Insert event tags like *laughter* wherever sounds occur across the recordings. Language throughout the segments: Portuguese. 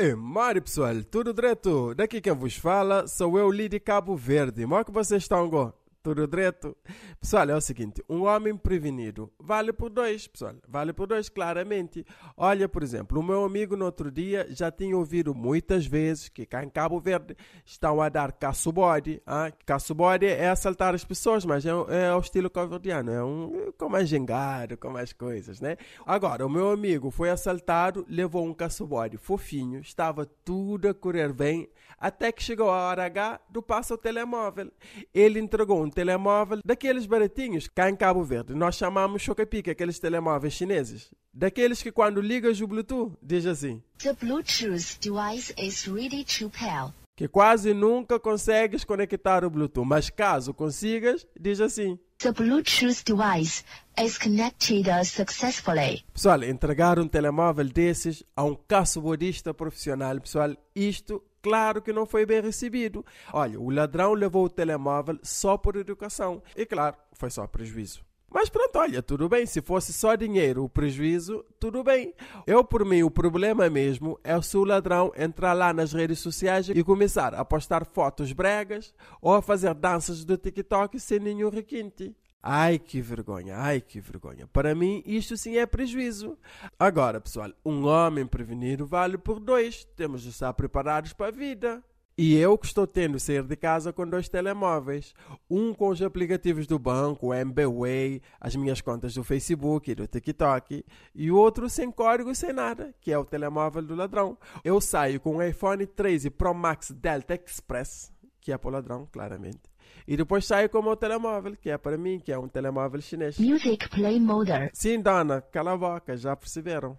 É, Mário pessoal, tudo direto? Daqui quem vos fala sou eu, Lidi Cabo Verde. Como é que vocês estão, go? Tudo direto? Pessoal, é o seguinte: um homem prevenido vale por dois, pessoal. Vale por dois, claramente. Olha, por exemplo, o meu amigo no outro dia já tinha ouvido muitas vezes que cá em Cabo Verde estão a dar caço-bode. Ah? Caço-bode é assaltar as pessoas, mas é, é estilo cabo-verdiano. É um, com mais gengado, com mais coisas, né? Agora, o meu amigo foi assaltado, levou um caço-bode fofinho, estava tudo a correr bem, até que chegou a hora H do passo ao telemóvel. Ele entregou um telemóvel daqueles baratinhos cá em Cabo Verde. Nós chamamos chocapica, aqueles telemóveis chineses. Daqueles que quando ligas o Bluetooth, diz assim. The Bluetooth device is ready to pair. Que quase nunca consegues conectar o Bluetooth, mas caso consigas, diz assim. The Bluetooth device is connected successfully. Pessoal, entregar um telemóvel desses a um caço-bodista profissional, pessoal, isto claro que não foi bem recebido. Olha, o ladrão levou o telemóvel só por educação. E claro, foi só prejuízo. Mas pronto, olha, tudo bem. Se fosse só dinheiro o prejuízo, tudo bem. Eu, por mim, o problema mesmo é se o ladrão entrar lá nas redes sociais e começar a postar fotos bregas ou a fazer danças do TikTok sem nenhum requinte. Ai que vergonha, ai que vergonha. Para mim, isto sim é prejuízo. Agora, pessoal, um homem prevenido vale por dois. Temos de estar preparados para a vida. E eu que estou tendo sair de casa com dois telemóveis. Um com os aplicativos do banco, o MBWay, as minhas contas do Facebook e do TikTok. E o outro sem código, sem nada, que é o telemóvel do ladrão. Eu saio com o iPhone 13 Pro Max Delta Express, que é para o ladrão, claramente. E depois saio com o meu telemóvel, que é para mim, que é um telemóvel chinês. Music play mode. Sim, dona, cala a boca, já perceberam.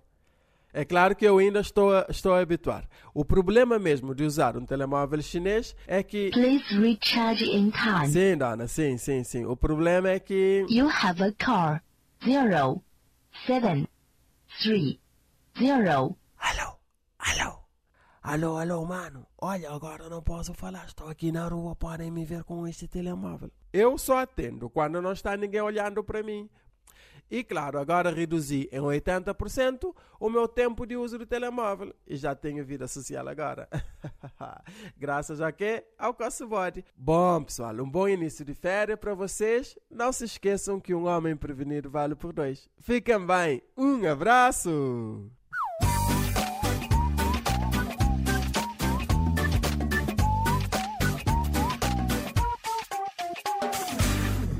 É claro que eu ainda estou a, estou a habituar. O problema mesmo de usar um telemóvel chinês é que. Please recharge in time. Sim, dona, sim, sim, sim. O problema é que. You have a car. Zero, seven, three, zero. Alô, alô, mano. Olha, agora não posso falar. Estou aqui na rua, podem me ver com este telemóvel. Eu só atendo quando não está ninguém olhando para mim. E claro, agora reduzi em 80% o meu tempo de uso do telemóvel e já tenho vida social agora. *laughs* Graças a quê? Ao Body. Bom, pessoal, um bom início de férias para vocês. Não se esqueçam que um homem prevenido vale por dois. Fiquem bem. Um abraço!